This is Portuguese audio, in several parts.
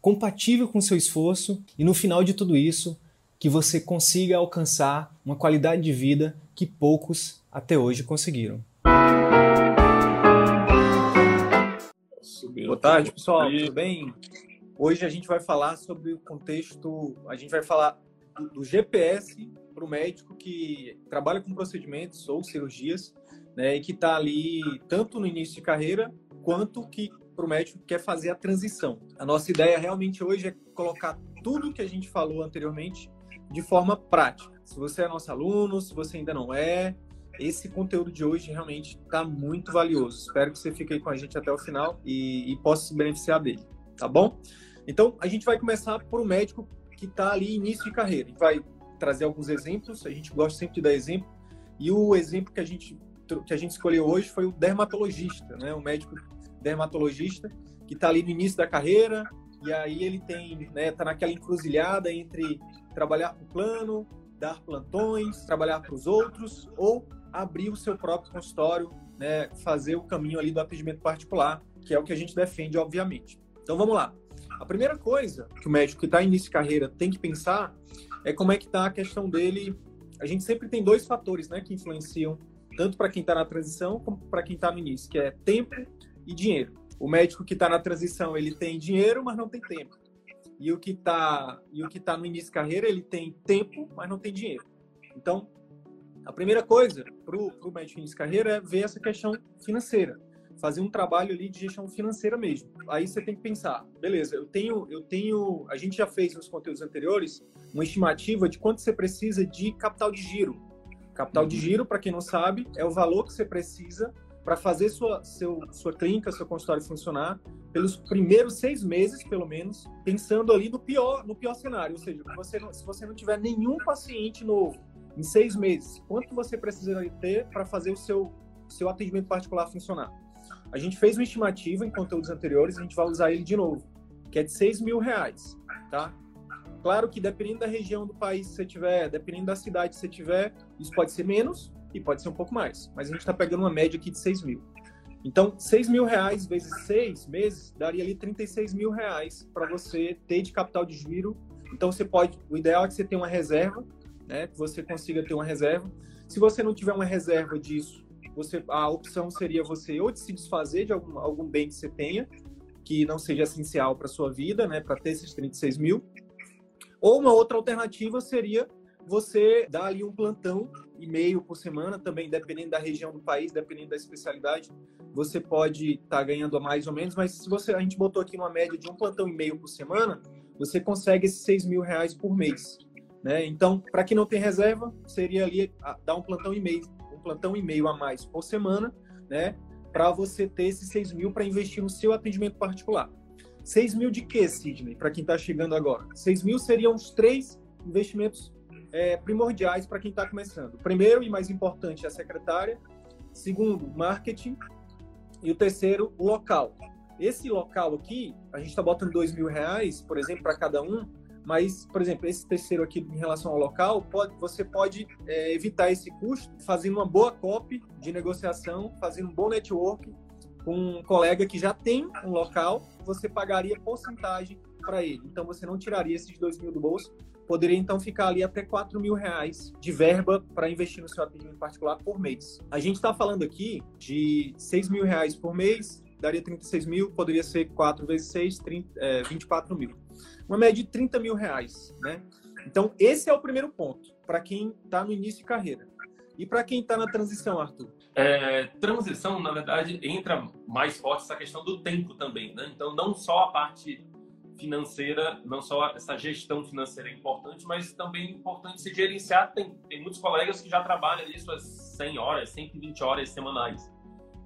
compatível com seu esforço e no final de tudo isso, que você consiga alcançar uma qualidade de vida que poucos até hoje conseguiram. Boa tarde, pessoal. Tudo bem? Hoje a gente vai falar sobre o contexto, a gente vai falar do GPS para o médico que trabalha com procedimentos ou cirurgias, né, e que está ali tanto no início de carreira quanto que para o médico que quer fazer a transição. A nossa ideia realmente hoje é colocar tudo que a gente falou anteriormente de forma prática. Se você é nosso aluno, se você ainda não é, esse conteúdo de hoje realmente está muito valioso. Espero que você fique aí com a gente até o final e, e possa se beneficiar dele, tá bom? Então, a gente vai começar por um médico que está ali início de carreira. A gente vai trazer alguns exemplos, a gente gosta sempre de dar exemplo, e o exemplo que a gente, que a gente escolheu hoje foi o dermatologista, né? O médico dermatologista que está ali no início da carreira e aí ele tem, né, tá naquela encruzilhada entre trabalhar para o plano, dar plantões, trabalhar para os outros ou abrir o seu próprio consultório, né, fazer o caminho ali do atendimento particular, que é o que a gente defende, obviamente. Então vamos lá. A primeira coisa que o médico que está em início de carreira tem que pensar é como é que está a questão dele. A gente sempre tem dois fatores, né, que influenciam tanto para quem está na transição como para quem está no início, que é tempo e dinheiro. O médico que está na transição, ele tem dinheiro, mas não tem tempo. E o que está e o que tá no início de carreira, ele tem tempo, mas não tem dinheiro. Então, a primeira coisa para o médico início de carreira é ver essa questão financeira, fazer um trabalho ali de gestão financeira mesmo. Aí você tem que pensar, beleza? Eu tenho, eu tenho, a gente já fez nos conteúdos anteriores uma estimativa de quanto você precisa de capital de giro. Capital de giro, para quem não sabe, é o valor que você precisa para fazer sua, seu, sua clínica, seu consultório funcionar pelos primeiros seis meses, pelo menos, pensando ali no pior, no pior cenário. Ou seja, você se você não tiver nenhum paciente novo em seis meses, quanto você precisaria ter para fazer o seu, seu atendimento particular funcionar? A gente fez uma estimativa em conteúdos anteriores, a gente vai usar ele de novo, que é de seis mil reais, tá? Claro que dependendo da região do país que você tiver, dependendo da cidade que você tiver, isso pode ser menos, e pode ser um pouco mais, mas a gente está pegando uma média aqui de 6 mil. Então, 6 mil reais vezes 6 meses daria ali 36 mil reais para você ter de capital de giro. Então, você pode, o ideal é que você tenha uma reserva, né? Que você consiga ter uma reserva. Se você não tiver uma reserva disso, você, a opção seria você ou de se desfazer de algum, algum bem que você tenha, que não seja essencial para sua vida, né? Para ter esses 36 mil. Ou uma outra alternativa seria você dar ali um plantão e meio por semana, também dependendo da região do país, dependendo da especialidade, você pode estar tá ganhando a mais ou menos, mas se você a gente botou aqui uma média de um plantão e meio por semana, você consegue esses 6 mil reais por mês. Né? Então, para quem não tem reserva, seria ali dar um plantão e meio, um plantão e meio a mais por semana, né? Para você ter esses 6 mil para investir no seu atendimento particular. 6 mil de quê, Sidney? Para quem está chegando agora? 6 mil seriam os três investimentos é, primordiais para quem está começando. primeiro e mais importante é a secretária. Segundo, marketing. E o terceiro, local. Esse local aqui, a gente está botando dois mil reais, por exemplo, para cada um. Mas, por exemplo, esse terceiro aqui em relação ao local, pode, você pode é, evitar esse custo fazendo uma boa copy de negociação, fazendo um bom network com um colega que já tem um local, você pagaria porcentagem para ele. Então, você não tiraria esses dois mil do bolso, poderia então ficar ali até 4 mil reais de verba para investir no seu atendimento particular por mês. A gente está falando aqui de 6 mil reais por mês, daria 36 mil, poderia ser 4 vezes 6, 30, é, 24 mil. Uma média de 30 mil reais, né? Então, esse é o primeiro ponto, para quem está no início de carreira. E para quem está na transição, Arthur? É, transição, na verdade, entra mais forte essa questão do tempo também, né? Então, não só a parte financeira, não só essa gestão financeira é importante, mas também é importante se gerenciar. Tem, tem muitos colegas que já trabalham ali suas 100 horas, 120 horas semanais.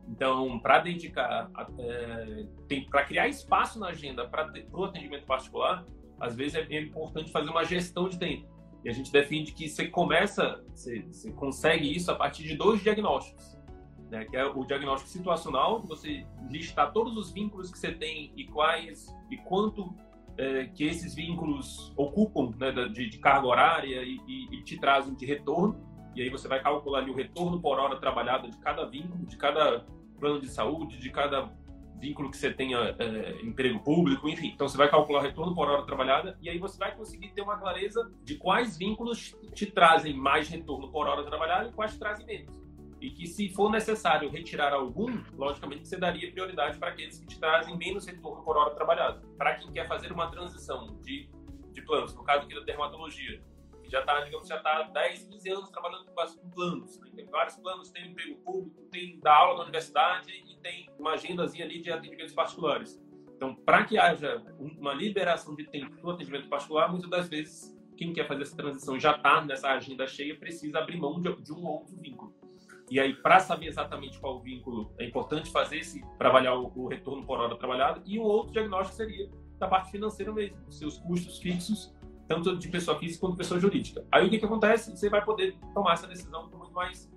Então, para dedicar, é, para criar espaço na agenda para o atendimento particular, às vezes é importante fazer uma gestão de tempo. E a gente defende que você começa, você, você consegue isso a partir de dois diagnósticos. Né, que é o diagnóstico situacional, você listar todos os vínculos que você tem e quais e quanto é, que esses vínculos ocupam né, de, de, carga horária e, e, e, te trazem de retorno. E aí você vai calcular ali o retorno por hora trabalhada de cada vínculo, de cada plano de saúde, de cada vínculo que você tenha é, emprego público, enfim. Então você vai calcular o retorno por hora trabalhada e aí você vai conseguir ter uma clareza de quais vínculos te trazem mais retorno por hora trabalhada e quais trazem menos. E que se for necessário retirar algum, logicamente você daria prioridade para aqueles que te trazem menos retorno por hora trabalhada. Para quem quer fazer uma transição de, de planos, no caso aqui da dermatologia, que já está, digamos, já está 10, 15 anos trabalhando com, planos. Né? Tem vários planos, tem emprego público, tem da aula na universidade e tem uma agendazinha ali de atendimentos particulares. Então, para que haja uma liberação de tempo para atendimento particular, muitas das vezes quem quer fazer essa transição já está nessa agenda cheia, precisa abrir mão de, de um outro vínculo. E aí, para saber exatamente qual vínculo, é importante fazer esse, trabalhar o, o retorno por hora trabalhada. E o outro diagnóstico seria da parte financeira mesmo, seus custos fixos tanto de pessoa física quanto de pessoa jurídica. Aí o que, que acontece? Você vai poder tomar essa decisão com muito mais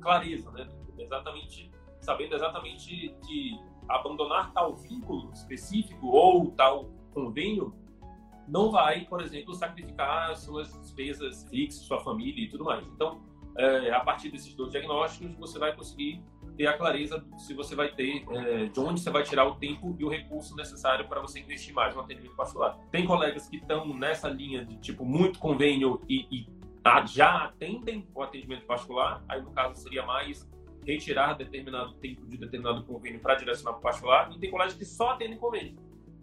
clareza, né? Exatamente, sabendo exatamente que abandonar tal vínculo específico ou tal convênio não vai, por exemplo, sacrificar suas despesas fixas, sua família e tudo mais. Então, é, a partir desses dois diagnósticos, você vai conseguir ter a clareza se você vai ter, é, de onde você vai tirar o tempo e o recurso necessário para você investir mais no atendimento particular. Tem colegas que estão nessa linha de tipo muito convênio e, e já atendem o atendimento particular, aí no caso seria mais retirar determinado tempo de determinado convênio para direcionar para o particular, e tem colegas que só atendem convênio.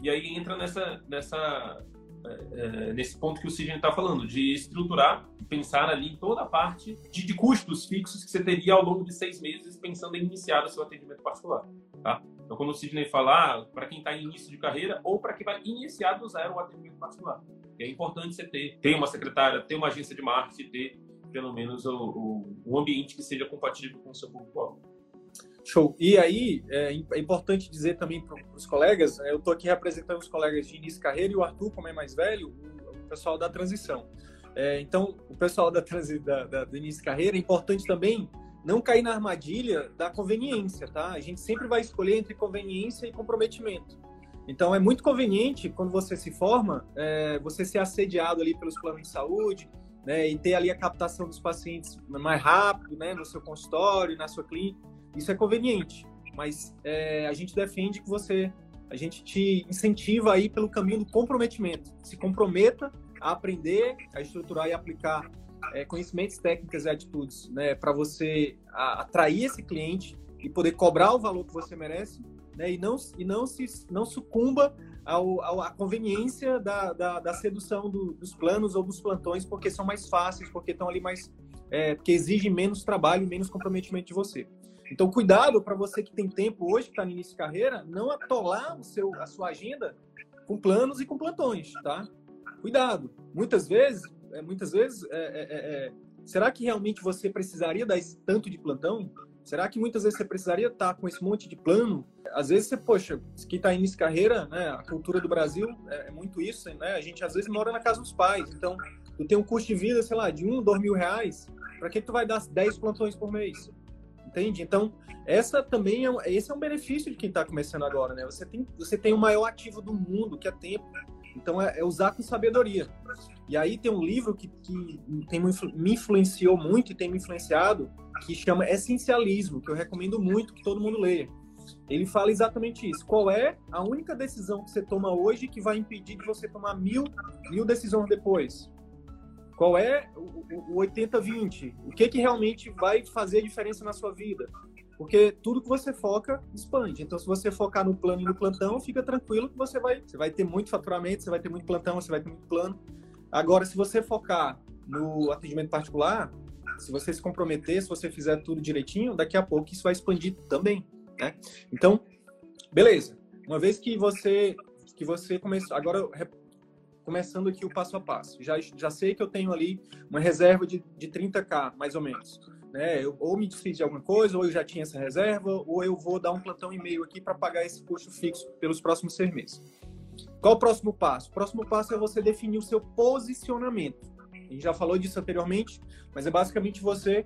E aí entra nessa, nessa é, é, nesse ponto que o Sidney está falando, de estruturar, pensar ali em toda a parte de, de, custos fixos que você teria ao longo de seis meses pensando em iniciar o seu atendimento particular. Tá? Então, quando o Sidney falar, ah, para quem está em início de carreira ou para quem vai iniciar do zero o atendimento particular. É importante você ter, ter uma secretária, ter uma agência de marketing, ter pelo menos o, o, um ambiente que seja compatível com o seu público-alvo. Show. E aí, é, é importante dizer também para os colegas, né, eu estou aqui representando os colegas de início de carreira e o Arthur, como é mais velho, o, pessoal da transição. É, então, o pessoal da, da, da, do início de carreira, é importante também não cair na armadilha da conveniência, tá? A gente sempre vai escolher entre conveniência e comprometimento. Então, é muito conveniente, quando você se forma, é, você ser assediado ali pelos planos de saúde, né, e ter ali a captação dos pacientes mais rápido, né, no seu consultório, na sua clínica. Isso é conveniente, mas é, a gente defende que você, a gente te incentiva aí pelo caminho do comprometimento. Se comprometa a aprender, a estruturar e aplicar é, conhecimentos, técnicas e atitudes, né, para você a, atrair esse cliente e poder cobrar o valor que você merece, né, e não e não se não sucumba à conveniência da, da, da sedução do, dos planos ou dos plantões, porque são mais fáceis, porque estão ali mais é, porque exigem menos trabalho, menos comprometimento de você. Então, cuidado para você que tem tempo hoje, que está no início de carreira, não atolar o seu, a sua agenda com planos e com plantões, tá? Cuidado. Muitas vezes, é, muitas vezes, é, é, é, é será que realmente você precisaria dar esse tanto de plantão? Será que muitas vezes você precisaria estar com esse monte de plano? Às vezes você, poxa, que está início de carreira, né? A cultura do Brasil é, é, muito isso, né? A gente às vezes mora na casa dos pais, então tu tem um custo de vida, sei lá, de um, dois mil reais. Para que tu vai dar 10 plantões por mês? Entende? Então, essa também é, esse é um benefício de quem está começando agora, né? Você tem, você tem o maior ativo do mundo, que é tempo. Então, é, é usar com sabedoria. E aí tem um livro que, que tem, me influenciou muito e tem me influenciado, que chama Essencialismo, que eu recomendo muito que todo mundo leia. Ele fala exatamente isso. Qual é a única decisão que você toma hoje que vai impedir de você tomar mil, mil decisões depois? Qual é o, 80-20? O que, que realmente vai fazer diferença na sua vida? Porque tudo que você foca expande. Então, se você focar no plano e no plantão, fica tranquilo que você vai, você vai ter muito faturamento, você vai ter muito plantão, você vai ter muito plano. Agora, se você focar no atendimento particular, se você se comprometer, se você fizer tudo direitinho, daqui a pouco isso vai expandir também, né? Então, beleza. Uma vez que você que você começou, agora começando aqui o passo a passo. Já, já sei que eu tenho ali uma reserva de, de 30k, mais ou menos. Né? Eu, ou me desfiz de alguma coisa, ou eu já tinha essa reserva, ou eu vou dar um plantão e meio aqui para pagar esse custo fixo pelos próximos seis meses. Qual o próximo passo? O próximo passo é você definir o seu posicionamento. A gente já falou disso anteriormente, mas é basicamente você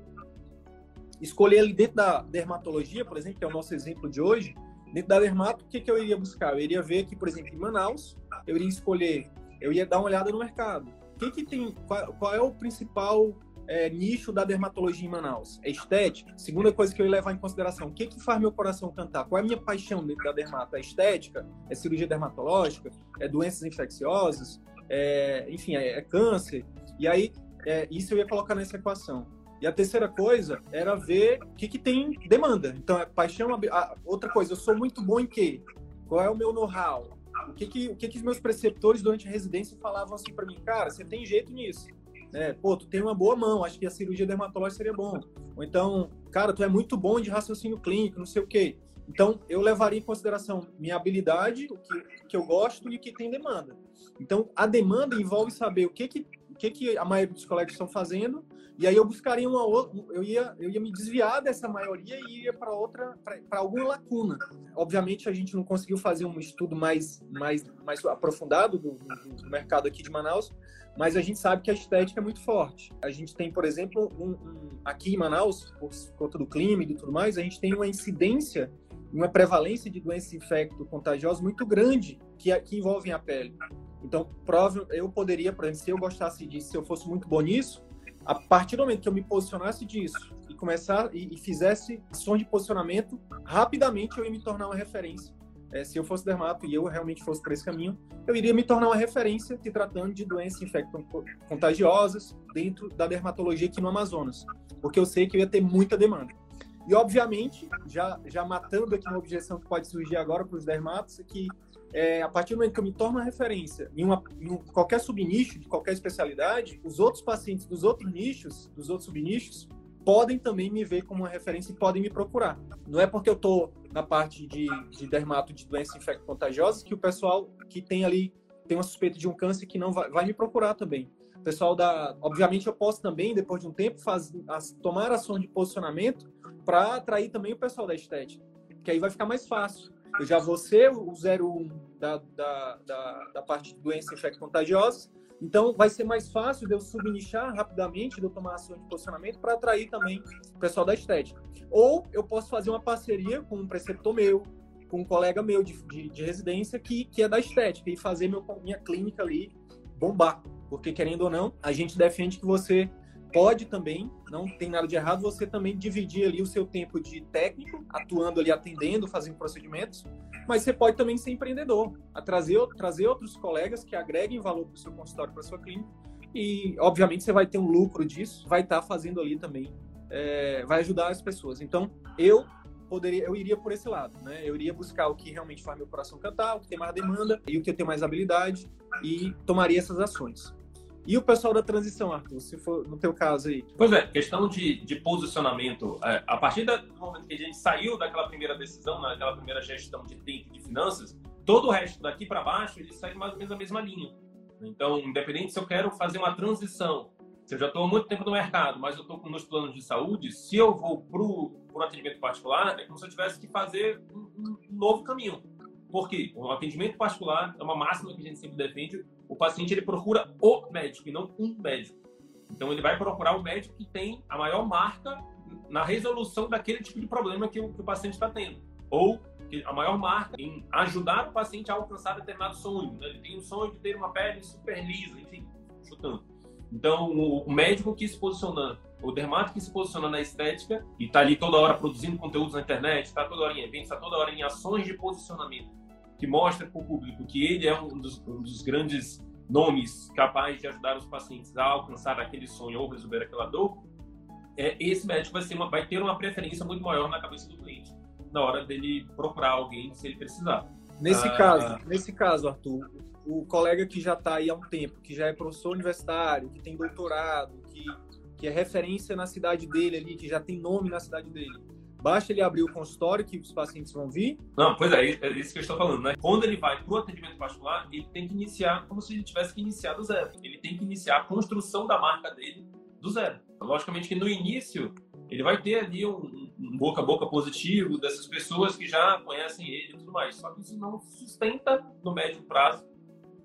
escolher ali dentro da dermatologia, por exemplo, que é o nosso exemplo de hoje, dentro da dermato, o que, que eu iria buscar? Eu iria ver aqui, por exemplo, em Manaus, eu iria escolher, eu ia dar uma olhada no mercado. O que, que tem, qual, qual é o principal é, nicho da dermatologia em Manaus? É estética? Segunda coisa que eu ia levar em consideração, o que, que faz meu coração cantar? Qual é a minha paixão dentro da dermato? É estética? É cirurgia dermatológica? É doenças infecciosas? É, enfim, é, é, câncer? E aí, é, isso eu ia colocar nessa equação. E a terceira coisa era ver o que, que tem demanda. Então, é paixão. A, outra coisa, eu sou muito bom em quê? Qual é o meu know-how? O que que, o que que os meus preceptores durante a residência falavam assim para mim? Cara, você tem jeito nisso né? Pô, tu tem uma boa mão, acho que a cirurgia dermatológica seria bom. Ou então, cara, tu é muito bom de raciocínio clínico, não sei o quê. Então, eu levaria em consideração minha habilidade, o que, que eu gosto e o que tem demanda. Então, a demanda envolve saber o que, que, o que, que a maioria dos colegas estão fazendo, e aí eu buscaria uma outra, eu ia, eu ia me desviar dessa maioria e ia para outra, para alguma lacuna. Obviamente, a gente não conseguiu fazer um estudo mais, mais, mais aprofundado do, do, do mercado aqui de Manaus, mas a gente sabe que a estética é muito forte. A gente tem, por exemplo, um, um, aqui em Manaus, por conta do clima e tudo mais, a gente tem uma incidência, uma prevalência de doenças infecto-contagiosas muito grande que, que envolvem a pele. Então, prova, eu poderia, por exemplo, se eu gostasse disso, se eu fosse muito bom nisso, a partir do momento que eu me posicionasse disso e começar e, e fizesse ações de posicionamento, rapidamente eu ia me tornar uma referência é, se eu fosse dermato e eu realmente fosse por esse caminho, eu iria me tornar uma referência se tratando de doenças infecto-contagiosas dentro da dermatologia aqui no Amazonas, porque eu sei que eu ia ter muita demanda. E, obviamente, já, já matando aqui uma objeção que pode surgir agora para os dermatos, é que é, a partir do momento que eu me torno uma referência em, uma, em qualquer subnicho, de qualquer especialidade, os outros pacientes dos outros nichos, dos outros subnichos, podem também me ver como uma referência e podem me procurar. Não é porque eu estou na parte de, de dermato de doenças infecto-contagiosas que o pessoal que tem ali tem uma suspeita de um câncer que não vai, vai me procurar também. O pessoal da, obviamente eu posso também depois de um tempo faz, as, tomar ações de posicionamento para atrair também o pessoal da estética, que aí vai ficar mais fácil. Eu já vou ser o 01 da, da, da, da parte de doenças infecto-contagiosas então, vai ser mais fácil de eu subnichar rapidamente, de eu tomar ação de posicionamento para atrair também o pessoal da estética. Ou eu posso fazer uma parceria com um preceptor meu, com um colega meu de, de, de residência que, que é da estética e fazer meu, minha clínica ali bombar. Porque, querendo ou não, a gente defende que você pode também, não tem nada de errado, você também dividir ali o seu tempo de técnico, atuando ali, atendendo, fazendo procedimentos, mas você pode também ser empreendedor, trazer, trazer outros colegas que agreguem valor para o seu consultório, para a sua clínica, e obviamente você vai ter um lucro disso, vai estar tá fazendo ali também, é, vai ajudar as pessoas. Então, eu poderia, eu iria por esse lado, né? Eu iria buscar o que realmente faz meu coração cantar, o que tem mais demanda e o que eu tenho mais habilidade e tomaria essas ações. E o pessoal da transição, Arthur, se for no teu caso aí? Pois é, questão de, de posicionamento. É, a partir do momento que a gente saiu daquela primeira decisão, naquela né, primeira gestão de tempo de finanças, todo o resto daqui para baixo ele segue mais ou menos a mesma linha. Então, independente se eu quero fazer uma transição, se eu já estou há muito tempo no mercado, mas eu estou com meus planos de saúde, se eu vou para o atendimento particular, é como se eu tivesse que fazer um, um novo caminho. Por quê? O atendimento particular é uma máxima que a gente sempre defende, o paciente ele procura o médico e não um médico. Então ele vai procurar o médico que tem a maior marca na resolução daquele tipo de problema que o, que o paciente está tendo. Ou a maior marca em ajudar o paciente a alcançar determinado sonho. Né? Ele tem um sonho de ter uma pele super lisa, enfim, chutando. Então, o médico que se posiciona, o dermato que se posiciona na estética e está ali toda hora produzindo conteúdos na internet, está toda hora em eventos, está toda hora em ações de posicionamento que mostra para o público que ele é um dos, um dos, grandes nomes capazes de ajudar os pacientes a alcançar aquele sonho ou resolver aquela dor, é, esse médico vai, uma, vai ter uma preferência muito maior na cabeça do cliente na hora dele procurar alguém se ele precisar. Nesse ah, caso, nesse caso, Arthur, o colega que já está aí há um tempo, que já é professor universitário, que tem doutorado, que, que é referência na cidade dele ali, que já tem nome na cidade dele, Basta ele abrir o consultório que os pacientes vão vir? Não, pois é, é isso que eu estou falando, né? Quando ele vai para o atendimento particular, ele tem que iniciar como se ele tivesse que iniciar do zero. Ele tem que iniciar a construção da marca dele do zero. Logicamente que no início ele vai ter ali um, um boca a boca positivo dessas pessoas que já conhecem ele e tudo mais. Só que isso não sustenta no médio prazo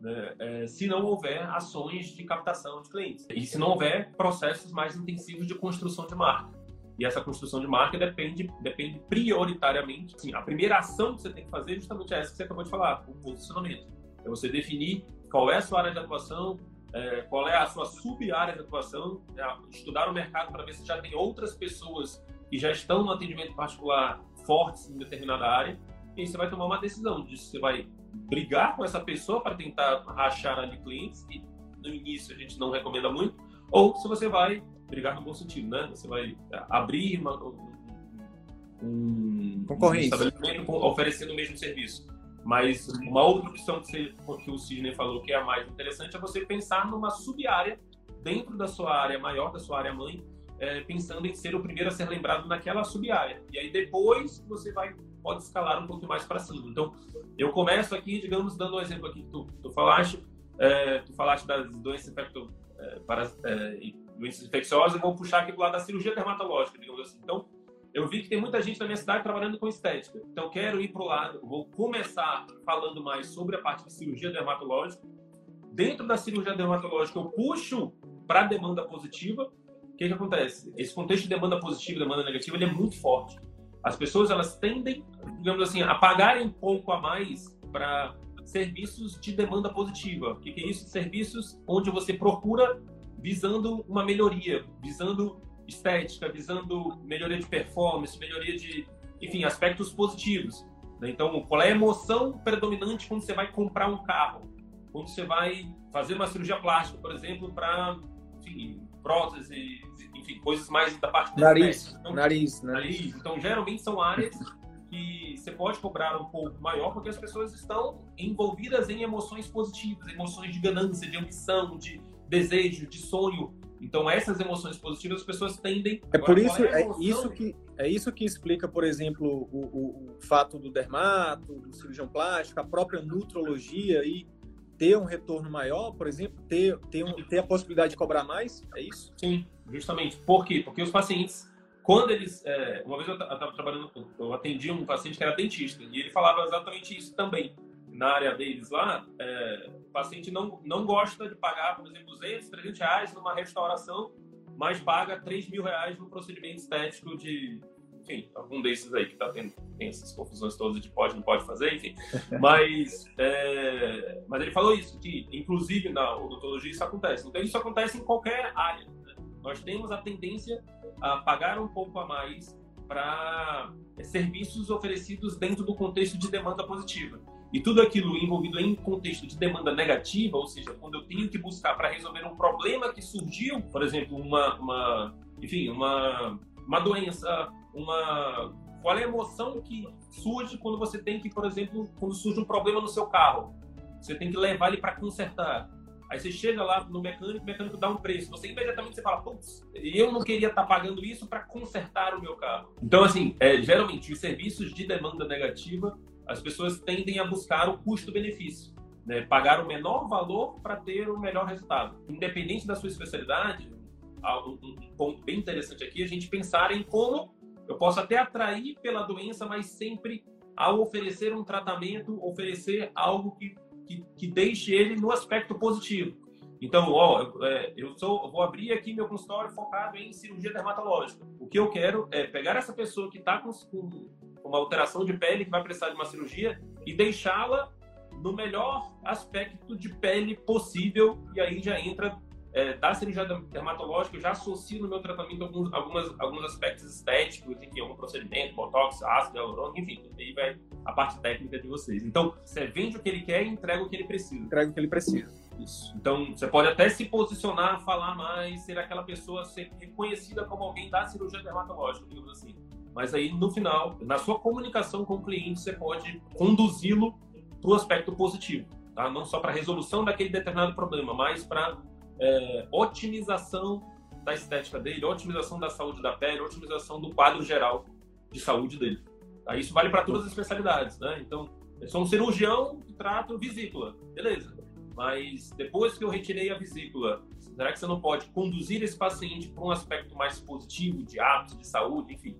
né, é, se não houver ações de captação de clientes e se não houver processos mais intensivos de construção de marca. E essa construção de marca depende, depende prioritariamente. Assim, a primeira ação que você tem que fazer é justamente essa que você acabou de falar, o posicionamento. É você definir qual é a sua área de atuação, é, qual é a sua sub-área de atuação, é, estudar o mercado para ver se já tem outras pessoas que já estão no atendimento particular fortes em determinada área, e aí você vai tomar uma decisão de se você vai brigar com essa pessoa para tentar rachar ali clientes, que no início a gente não recomenda muito, ou se você vai brigar no bom sentido, né? Você vai é, abrir uma, um, um, um estabelecimento oferecendo o mesmo serviço. Mas uma outra opção que, você, que o Sidney falou que é a mais interessante é você pensar numa sub-área dentro da sua área maior, da sua área mãe, é, pensando em ser o primeiro a ser lembrado naquela sub-área. E aí depois você vai pode escalar um pouco mais para cima. Então, eu começo aqui, digamos, dando um exemplo aqui que tu, tu falaste, é, tu falaste das doenças infecto, é, para, é, doenças infecciosas, eu vou puxar aqui do lado da cirurgia dermatológica, digamos assim. Então, eu vi que tem muita gente na minha cidade trabalhando com estética. Então, quero ir para o lado, vou começar falando mais sobre a parte de cirurgia dermatológica. Dentro da cirurgia dermatológica, eu puxo para a demanda positiva. O que, que acontece? Esse contexto de demanda positiva e demanda negativa ele é muito forte. As pessoas elas tendem, digamos assim, a pagarem um pouco a mais para serviços de demanda positiva. O que, que é isso? Serviços onde você procura visando uma melhoria, visando estética, visando melhoria de performance, melhoria de, enfim, aspectos positivos. Né? Então, qual é a emoção predominante quando você vai comprar um carro? Quando você vai fazer uma cirurgia plástica, por exemplo, para, enfim, prótese, enfim, coisas mais da parte da nariz, então, nariz, nariz. Então, geralmente são áreas que você pode cobrar um pouco maior porque as pessoas estão envolvidas em emoções positivas, emoções de ganância, de ambição, de desejo, de sonho. Então, essas emoções positivas as pessoas tendem. É por isso, é, isso que é isso que explica, por exemplo, o, o, o, fato do dermato, do cirurgião plástico, a própria nutrologia e ter um retorno maior, por exemplo, ter, ter, um, ter a possibilidade de cobrar mais, é isso? Sim, justamente. Por quê? Porque os pacientes, quando eles. É, uma vez eu estava trabalhando, eu atendi um paciente que era dentista, e ele falava exatamente isso também na área deles lá, é, o paciente não, não gosta de pagar, por exemplo, 200, 300 reais numa restauração, mas paga 3 mil reais no procedimento estético de, enfim, algum desses aí que tá tendo, tem essas confusões todas de pode, não pode fazer, enfim. Mas, é, mas ele falou isso, que inclusive na odontologia isso acontece. Então isso acontece em qualquer área. Né? Nós temos a tendência a pagar um pouco a mais para é, serviços oferecidos dentro do contexto de demanda positiva. E tudo aquilo envolvido em contexto de demanda negativa, ou seja, quando eu tenho que buscar para resolver um problema que surgiu, por exemplo, uma, uma enfim, uma, uma doença, uma qual é a emoção que surge quando você tem que, por exemplo, quando surge um problema no seu carro, você tem que levar ele para consertar. Aí você chega lá no mecânico, o mecânico dá um preço. Você imediatamente você fala, putz, eu não queria estar tá pagando isso para consertar o meu carro. Então, assim, é, geralmente, os serviços de demanda negativa as pessoas tendem a buscar o custo-benefício, né? pagar o menor valor para ter o melhor resultado. Independente da sua especialidade, um, ponto bem interessante aqui é a gente pensar em como eu posso até atrair pela doença, mas sempre ao oferecer um tratamento, oferecer algo que, que, que deixe ele no aspecto positivo. Então, ó, eu, é, sou, vou abrir aqui meu consultório focado em cirurgia dermatológica. O que eu quero é pegar essa pessoa que está com, uma alteração de pele que vai precisar de uma cirurgia e deixá-la no melhor aspecto de pele possível e aí já entra é, da cirurgia dermatológica, eu já associo no meu tratamento alguns, algumas, alguns aspectos estéticos, enfim, algum procedimento, botox, ácido hialurônico, enfim, aí vai a parte técnica de vocês. Então, você vende o que ele quer e entrega o que ele precisa. Entrega o que ele precisa. Isso. Então, você pode até se posicionar, falar mais, ser aquela pessoa, ser reconhecida como alguém da cirurgia dermatológica, digamos assim. Mas aí, no final, na sua comunicação com o cliente, você pode conduzi-lo para o aspecto positivo. Tá? Não só para a resolução daquele determinado problema, mas para é, otimização da estética dele, otimização da saúde da pele, otimização do quadro geral de saúde dele. Tá? Isso vale para todas as especialidades. Né? Então, eu sou um cirurgião que trato vesícula. Beleza. Mas depois que eu retirei a vesícula, será que você não pode conduzir esse paciente para um aspecto mais positivo de hábitos, de saúde, enfim?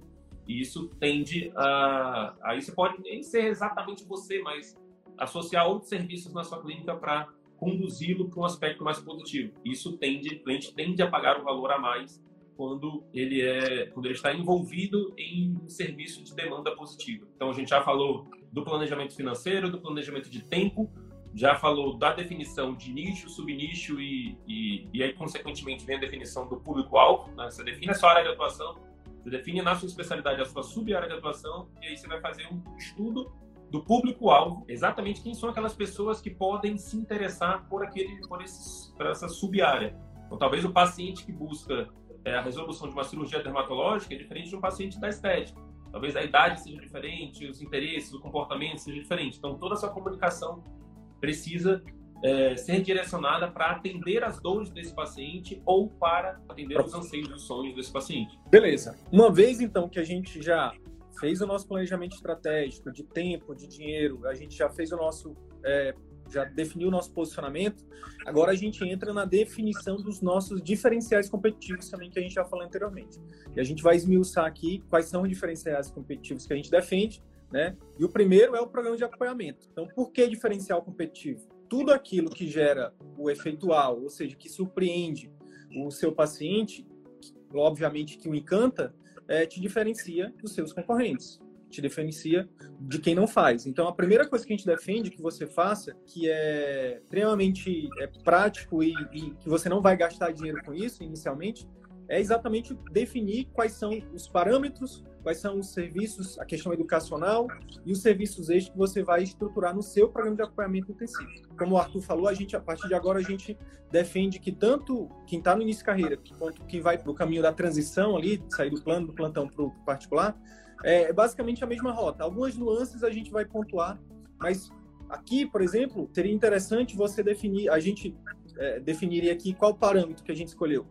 E isso tende a. Aí você pode nem ser exatamente você, mas associar outros serviços na sua clínica para conduzi-lo para um aspecto mais positivo. Isso tende, o cliente tende a pagar um valor a mais quando ele é quando ele está envolvido em um serviço de demanda positiva. Então a gente já falou do planejamento financeiro, do planejamento de tempo, já falou da definição de nicho, subnicho e, e, e aí consequentemente vem a definição do público-alvo. Né? Você define a sua área de atuação, você define na sua especialidade a sua sub-área de atuação e aí você vai fazer um estudo do público-alvo, exatamente quem são aquelas pessoas que podem se interessar por aquele, por, esses, por essa sub-área. Então, talvez o paciente que busca é, a resolução de uma cirurgia dermatológica é diferente de um paciente da estética. Talvez a idade seja diferente, os interesses, o comportamento seja diferente. Então, toda a sua comunicação precisa é, ser direcionada para atender as dores desse paciente ou para atender os anseios e os sonhos desse paciente. Beleza. Uma vez, então, que a gente já fez o nosso planejamento estratégico de tempo, de dinheiro, a gente já fez o nosso é, já definiu o nosso posicionamento, agora a gente entra na definição dos nossos diferenciais competitivos também, que a gente já falou anteriormente. E a gente vai esmiuçar aqui quais são os diferenciais competitivos que a gente defende, né? E o primeiro é o programa de acompanhamento. Então, por que diferencial competitivo? Tudo aquilo que gera o efeitual, ou seja, que surpreende o seu paciente, obviamente que o encanta, é, te diferencia dos seus concorrentes te diferencia de quem não faz. Então, a primeira coisa que a gente defende que você faça, que é extremamente é, prático e, e que você não vai gastar dinheiro com isso inicialmente, é exatamente definir quais são os parâmetros, quais são os serviços, a questão educacional e os serviços extras que você vai estruturar no seu programa de acompanhamento intensivo. Como o Arthur falou, a gente a partir de agora a gente defende que tanto quem está no início de carreira quanto quem vai para o caminho da transição ali, sair do plano do plantão para o particular, é, é basicamente a mesma rota. Algumas nuances a gente vai pontuar, mas aqui, por exemplo, seria interessante você definir, a gente é, definiria aqui qual parâmetro que a gente escolheu.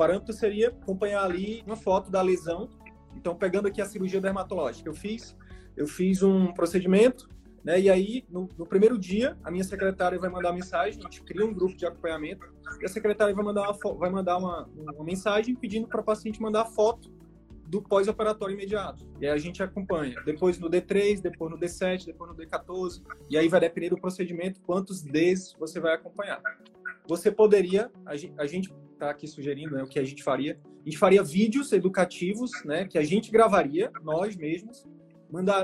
Parâmetro seria acompanhar ali uma foto da lesão. Então, pegando aqui a cirurgia dermatológica, eu fiz, eu fiz um procedimento, né? E aí, no, no primeiro dia, a minha secretária vai mandar mensagem, a gente cria um grupo de acompanhamento, e a secretária vai mandar uma, vai mandar uma, uma mensagem pedindo para o paciente mandar a foto do pós-operatório imediato. E aí a gente acompanha. Depois no D3, depois no D7, depois no D14. E aí vai depender do procedimento, quantos Ds você vai acompanhar. Você poderia, a gente está aqui sugerindo né, o que a gente faria. A gente faria vídeos educativos, né, que a gente gravaria, nós mesmos,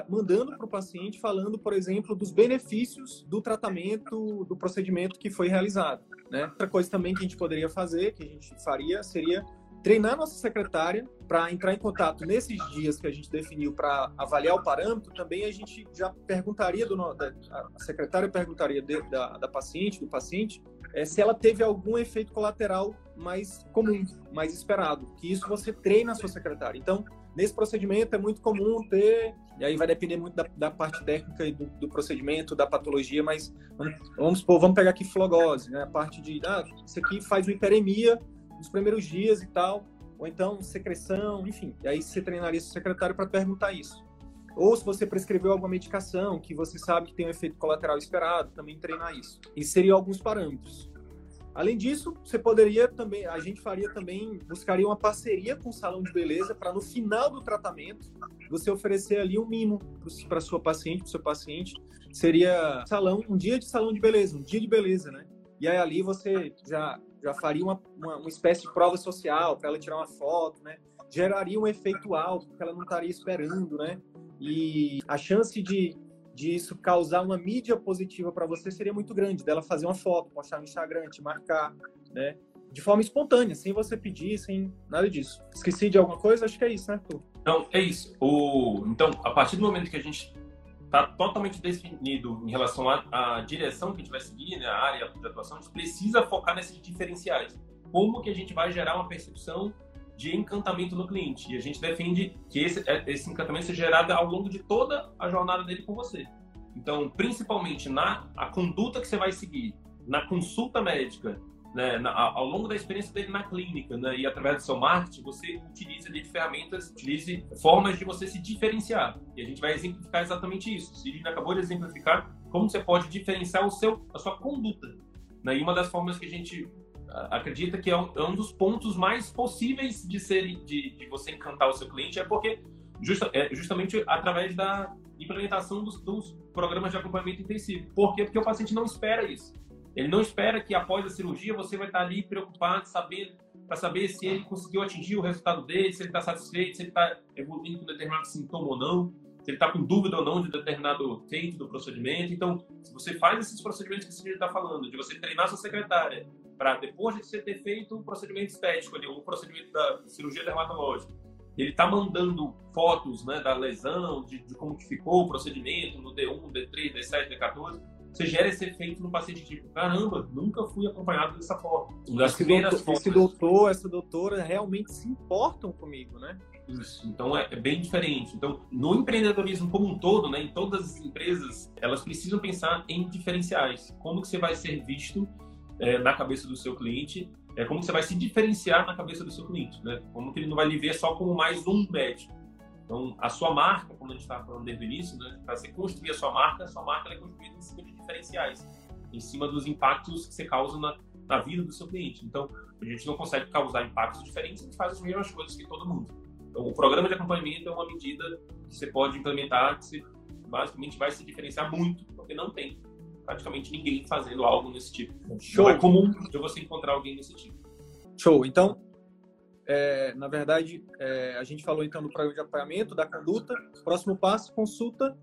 mandando para o paciente falando, por exemplo, dos benefícios do tratamento, do procedimento que foi realizado. Né? Outra coisa também que a gente poderia fazer, que a gente faria, seria treinar nossa secretária para entrar em contato nesses dias que a gente definiu para avaliar o parâmetro, também a gente já perguntaria do da, a secretária perguntaria de, da, da paciente, do paciente, é, se ela teve algum efeito colateral mais comum, mais esperado, que isso você treina a sua secretária. Então, nesse procedimento é muito comum ter, e aí vai depender muito da, da parte técnica e do, do, procedimento, da patologia, mas vamos, vamos, vamos pegar aqui flogose, né? A parte de, ah, isso aqui faz uma hiperemia nos primeiros dias e tal, ou então secreção, enfim. E aí você treinaria seu secretário para perguntar isso. Ou se você prescreveu alguma medicação que você sabe que tem um efeito colateral esperado, também treinar isso. E seriam alguns parâmetros. Além disso, você poderia também, a gente faria também, buscaria uma parceria com o salão de beleza para no final do tratamento você oferecer ali um mimo para sua paciente, para seu paciente. Seria salão, um dia de salão de beleza, um dia de beleza, né? E aí ali você já já faria uma, uma, uma espécie de prova social para ela tirar uma foto, né? Geraria um efeito alto, porque ela não estaria esperando, né? E a chance de, de isso causar uma mídia positiva para você seria muito grande, dela fazer uma foto, postar no Instagram, te marcar, né? De forma espontânea, sem você pedir, sem nada disso. Esqueci de alguma coisa? Acho que é isso, né, Arthur? Não, é isso. O... Então, a partir do momento que a gente está totalmente definido em relação à, à, direção que a gente vai seguir, né, a área de atuação, a gente precisa focar nesses diferenciais. Como que a gente vai gerar uma percepção de encantamento no cliente? E a gente defende que esse, é, esse encantamento seja gerado ao longo de toda a jornada dele com você. Então, principalmente na a conduta que você vai seguir, na consulta médica, né, na, ao longo da experiência dele na clínica, né, e através do seu marketing, você utiliza de ferramentas, utilize formas de você se diferenciar. E a gente vai exemplificar exatamente isso. O Cirino acabou de exemplificar como você pode diferenciar o seu, a sua conduta. Né, e uma das formas que a gente acredita que é um, é um dos pontos mais possíveis de ser de, de, você encantar o seu cliente é porque justa, é justamente através da implementação dos, dos programas de acompanhamento intensivo. Por quê? Porque o paciente não espera isso. Ele não espera que após a cirurgia você vai estar ali preocupado, saber para saber se ele conseguiu atingir o resultado dele, se ele está satisfeito, se ele está evoluindo com determinado sintoma ou não, se ele está com dúvida ou não de determinado feito do procedimento. Então, se você faz esses procedimentos que o está falando, de você treinar sua secretária para depois de você ter feito um procedimento estético ali, um procedimento da cirurgia dermatológica, ele está mandando fotos né, da lesão, de, de, como que ficou o procedimento no D1, D3, D7, D14. Você gera esse efeito no paciente tipo, caramba, nunca fui acompanhado dessa forma. Das esse primeiras doutor, fotos... Esse doutor, essa doutora realmente se importam comigo, né? Isso, então é, é, bem diferente. Então, no empreendedorismo como um todo, né, em todas as empresas, elas precisam pensar em diferenciais. Como que você vai ser visto é, na cabeça do seu cliente é como você vai se diferenciar na cabeça do seu cliente, né? Como que ele não vai lhe ver só como mais um médico. Então, a sua marca, como a gente estava falando desde o início, né? Para você construir a sua marca, a sua marca é construída em cima de diferenciais, em cima dos impactos que você causa na, na vida do seu cliente. Então, a gente não consegue causar impactos diferentes, a gente faz as mesmas coisas que todo mundo. Então, o programa de acompanhamento é uma medida que você pode implementar que você basicamente vai se diferenciar muito, porque não tem praticamente ninguém fazendo algo nesse tipo. Show. Não é comum de você encontrar alguém nesse tipo. Show. Então, é, na verdade, é, a gente falou então do programa de apoiamento, da conduta. Próximo passo, consulta.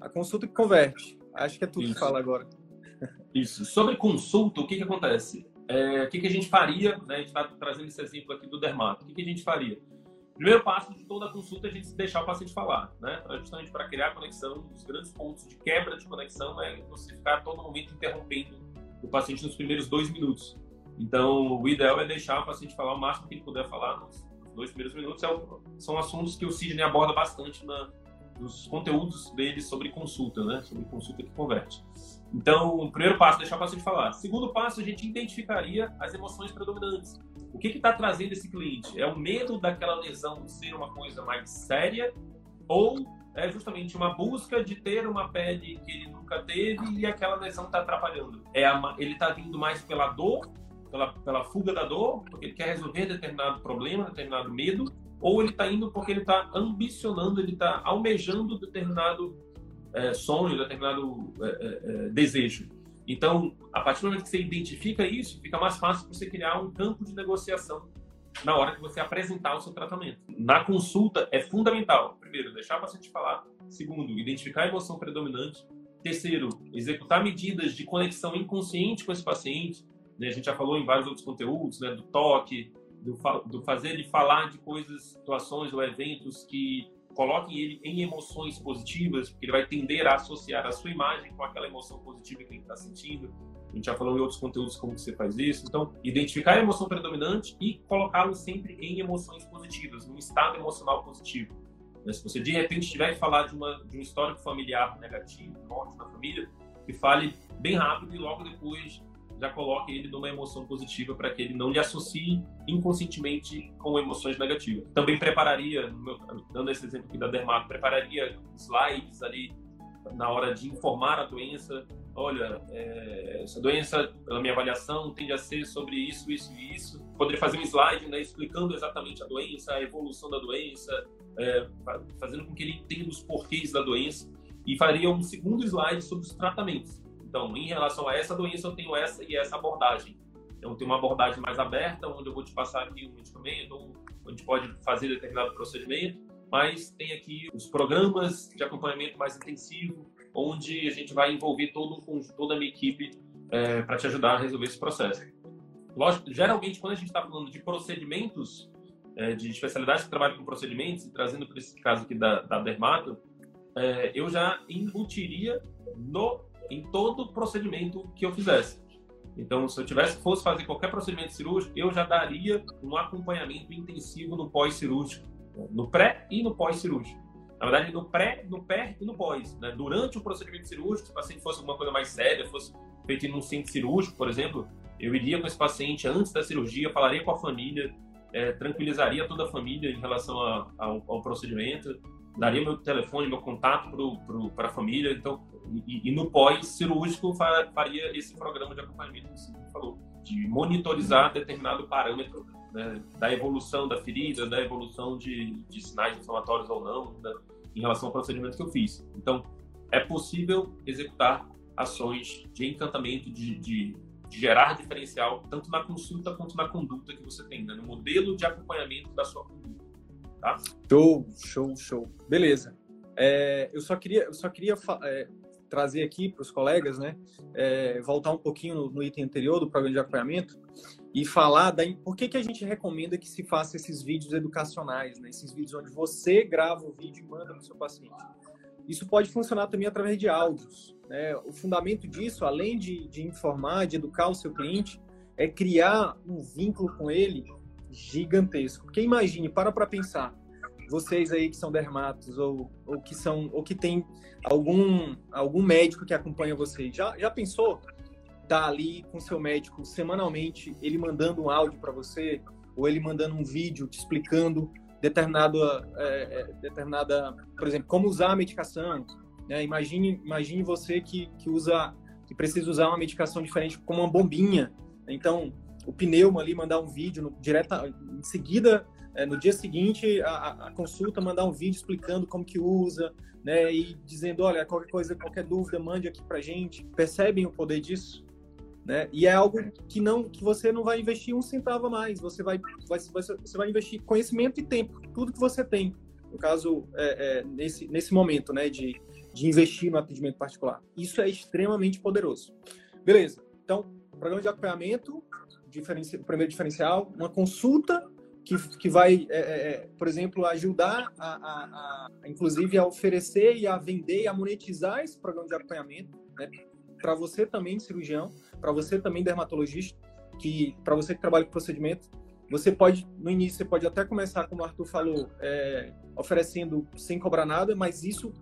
A consulta que converte. Acho que é tudo Isso. que fala agora. Isso. Sobre consulta, o que, que acontece? É, o que, que a gente faria? Né? A gente está trazendo esse exemplo aqui do dermato. O que, que a gente faria? Primeiro passo de toda a consulta é a gente deixar o paciente falar, né? Então, justamente para criar conexão, um dos grandes pontos de quebra de conexão é você ficar todo momento interrompendo o paciente nos primeiros dois minutos. Então, o ideal é deixar o paciente falar o máximo que ele puder falar nos dois primeiros minutos. É são assuntos que o Sidney aborda bastante na, nos conteúdos dele sobre consulta, né? Sobre consulta que converte. Então, o primeiro passo, deixar o paciente falar. Segundo passo, a gente identificaria as emoções predominantes. O que está trazendo esse cliente? É o medo daquela lesão ser uma coisa mais séria ou é justamente uma busca de ter uma pele que ele nunca teve e aquela lesão está atrapalhando? É a, ele está vindo mais pela dor, pela, pela fuga da dor, porque ele quer resolver determinado problema, determinado medo, ou ele está indo porque ele está ambicionando, ele está almejando determinado é, sonho, determinado é, é, é desejo. Então, a partir do momento que você identifica isso, fica mais fácil você criar um campo de negociação na hora que você apresentar o seu tratamento. Na consulta, é fundamental, primeiro, deixar o paciente falar. Segundo, identificar a emoção predominante. Terceiro, executar medidas de conexão inconsciente com esse paciente. Né? A gente já falou em vários outros conteúdos, né? do toque, do, do fazer ele falar de coisas, situações ou eventos que coloquem ele em emoções positivas, porque ele vai tender a associar a sua imagem com aquela emoção positiva que ele está sentindo. A gente já falou em outros conteúdos como você faz isso. Então, identificar a emoção predominante e colocá-lo sempre em emoções positivas, num estado emocional positivo. Né, se você de repente tiver que falar de, uma, de um histórico familiar negativo, morte na família, que fale bem rápido e logo depois já coloque ele numa emoção positiva para que ele não lhe associe inconscientemente com emoções negativas. Também prepararia, dando esse exemplo aqui da dermato, prepararia slides ali na hora de informar a doença. Olha, é, essa doença, pela minha avaliação, tende a ser sobre isso, isso e isso. Poderia fazer um slide né, explicando exatamente a doença, a evolução da doença, é, fazendo com que ele entenda os porquês da doença. E faria um segundo slide sobre os tratamentos então, em relação a essa doença, eu tenho essa e essa abordagem. Então, tem uma abordagem mais aberta, onde eu vou te passar aqui um medicamento, onde pode fazer determinado procedimento, mas tem aqui os programas de acompanhamento mais intensivo, onde a gente vai envolver todo toda a minha equipe é, para te ajudar a resolver esse processo. Lógico, geralmente, quando a gente está falando de procedimentos, é, de especialidades que trabalham com procedimentos, e trazendo para esse caso aqui da, da dermato, é, eu já embutiria no em todo procedimento que eu fizesse. Então, se eu tivesse fosse fazer qualquer procedimento cirúrgico, eu já daria um acompanhamento intensivo no pós-cirúrgico, no pré e no pós-cirúrgico. Na verdade, no pré, no pé e no pós. Né? Durante o procedimento cirúrgico, se o paciente fosse alguma coisa mais séria, fosse feito em um centro cirúrgico, por exemplo, eu iria com esse paciente antes da cirurgia, falaria com a família, é, tranquilizaria toda a família em relação a, ao, ao procedimento, daria meu telefone, meu contato para a família. Então, e, e no pós-cirúrgico faria esse programa de acompanhamento que você falou, de monitorizar determinado parâmetro né, da evolução da ferida, da evolução de, de sinais inflamatórios ou não, né, em relação ao procedimento que eu fiz. Então, é possível executar ações de encantamento, de, de de gerar diferencial tanto na consulta quanto na conduta que você tem, né? no modelo de acompanhamento da sua conduta. Tá? Show, show, show. Beleza. É, eu só queria, eu só queria é, trazer aqui para os colegas, né, é, voltar um pouquinho no, no, item anterior do programa de acompanhamento e falar da por que, que a gente recomenda que se faça esses vídeos educacionais, né, esses vídeos onde você grava o vídeo e manda para o seu paciente. Isso pode funcionar também através de áudios. Né? O fundamento disso, além de, de informar, de educar o seu cliente, é criar um vínculo com ele gigantesco. Porque imagine, para para pensar, vocês aí que são dermatos ou, ou que são ou que tem algum algum médico que acompanha vocês, já já pensou tá ali com seu médico semanalmente, ele mandando um áudio para você ou ele mandando um vídeo te explicando determinada é, é, determinada, por exemplo, como usar a medicação, né? Imagine imagine você que que usa que precisa usar uma medicação diferente como uma bombinha. Então, o pneuma ali mandar um vídeo no, direta em seguida é, no dia seguinte a, a, consulta mandar um vídeo explicando como que usa, né, e dizendo, olha, qualquer coisa, qualquer dúvida, mande aqui pra gente. Percebem o poder disso? Né? E é algo que não que você não vai investir um centavo a mais, você vai, vai você vai investir conhecimento e tempo, tudo que você tem. No caso, é, é, nesse, nesse momento, né, de, de investir no atendimento particular. Isso é extremamente poderoso. Beleza. Então, programa de acompanhamento, primeiro diferencial, uma consulta que, que vai, é, é, é, por exemplo, ajudar a, a, a, inclusive, a oferecer e a vender e a monetizar esse programa de acompanhamento, né? Para você também, cirurgião, para você também, dermatologista, que para você que trabalha com procedimento, você pode, no início, você pode até começar, como o Arthur falou, é, oferecendo sem cobrar nada, mas isso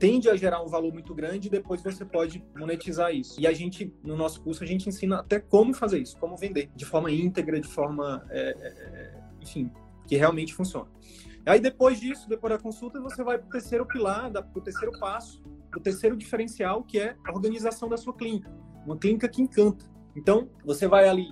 tende a gerar um valor muito grande e depois você pode monetizar isso. E a gente, no nosso curso, a gente ensina até como fazer isso, como vender de forma íntegra, de forma é, é, é enfim, que realmente funciona. Aí depois disso, depois da consulta, você vai para o terceiro pilar, para o terceiro passo, para o terceiro diferencial, que é a organização da sua clínica. Uma clínica que encanta. Então, você vai ali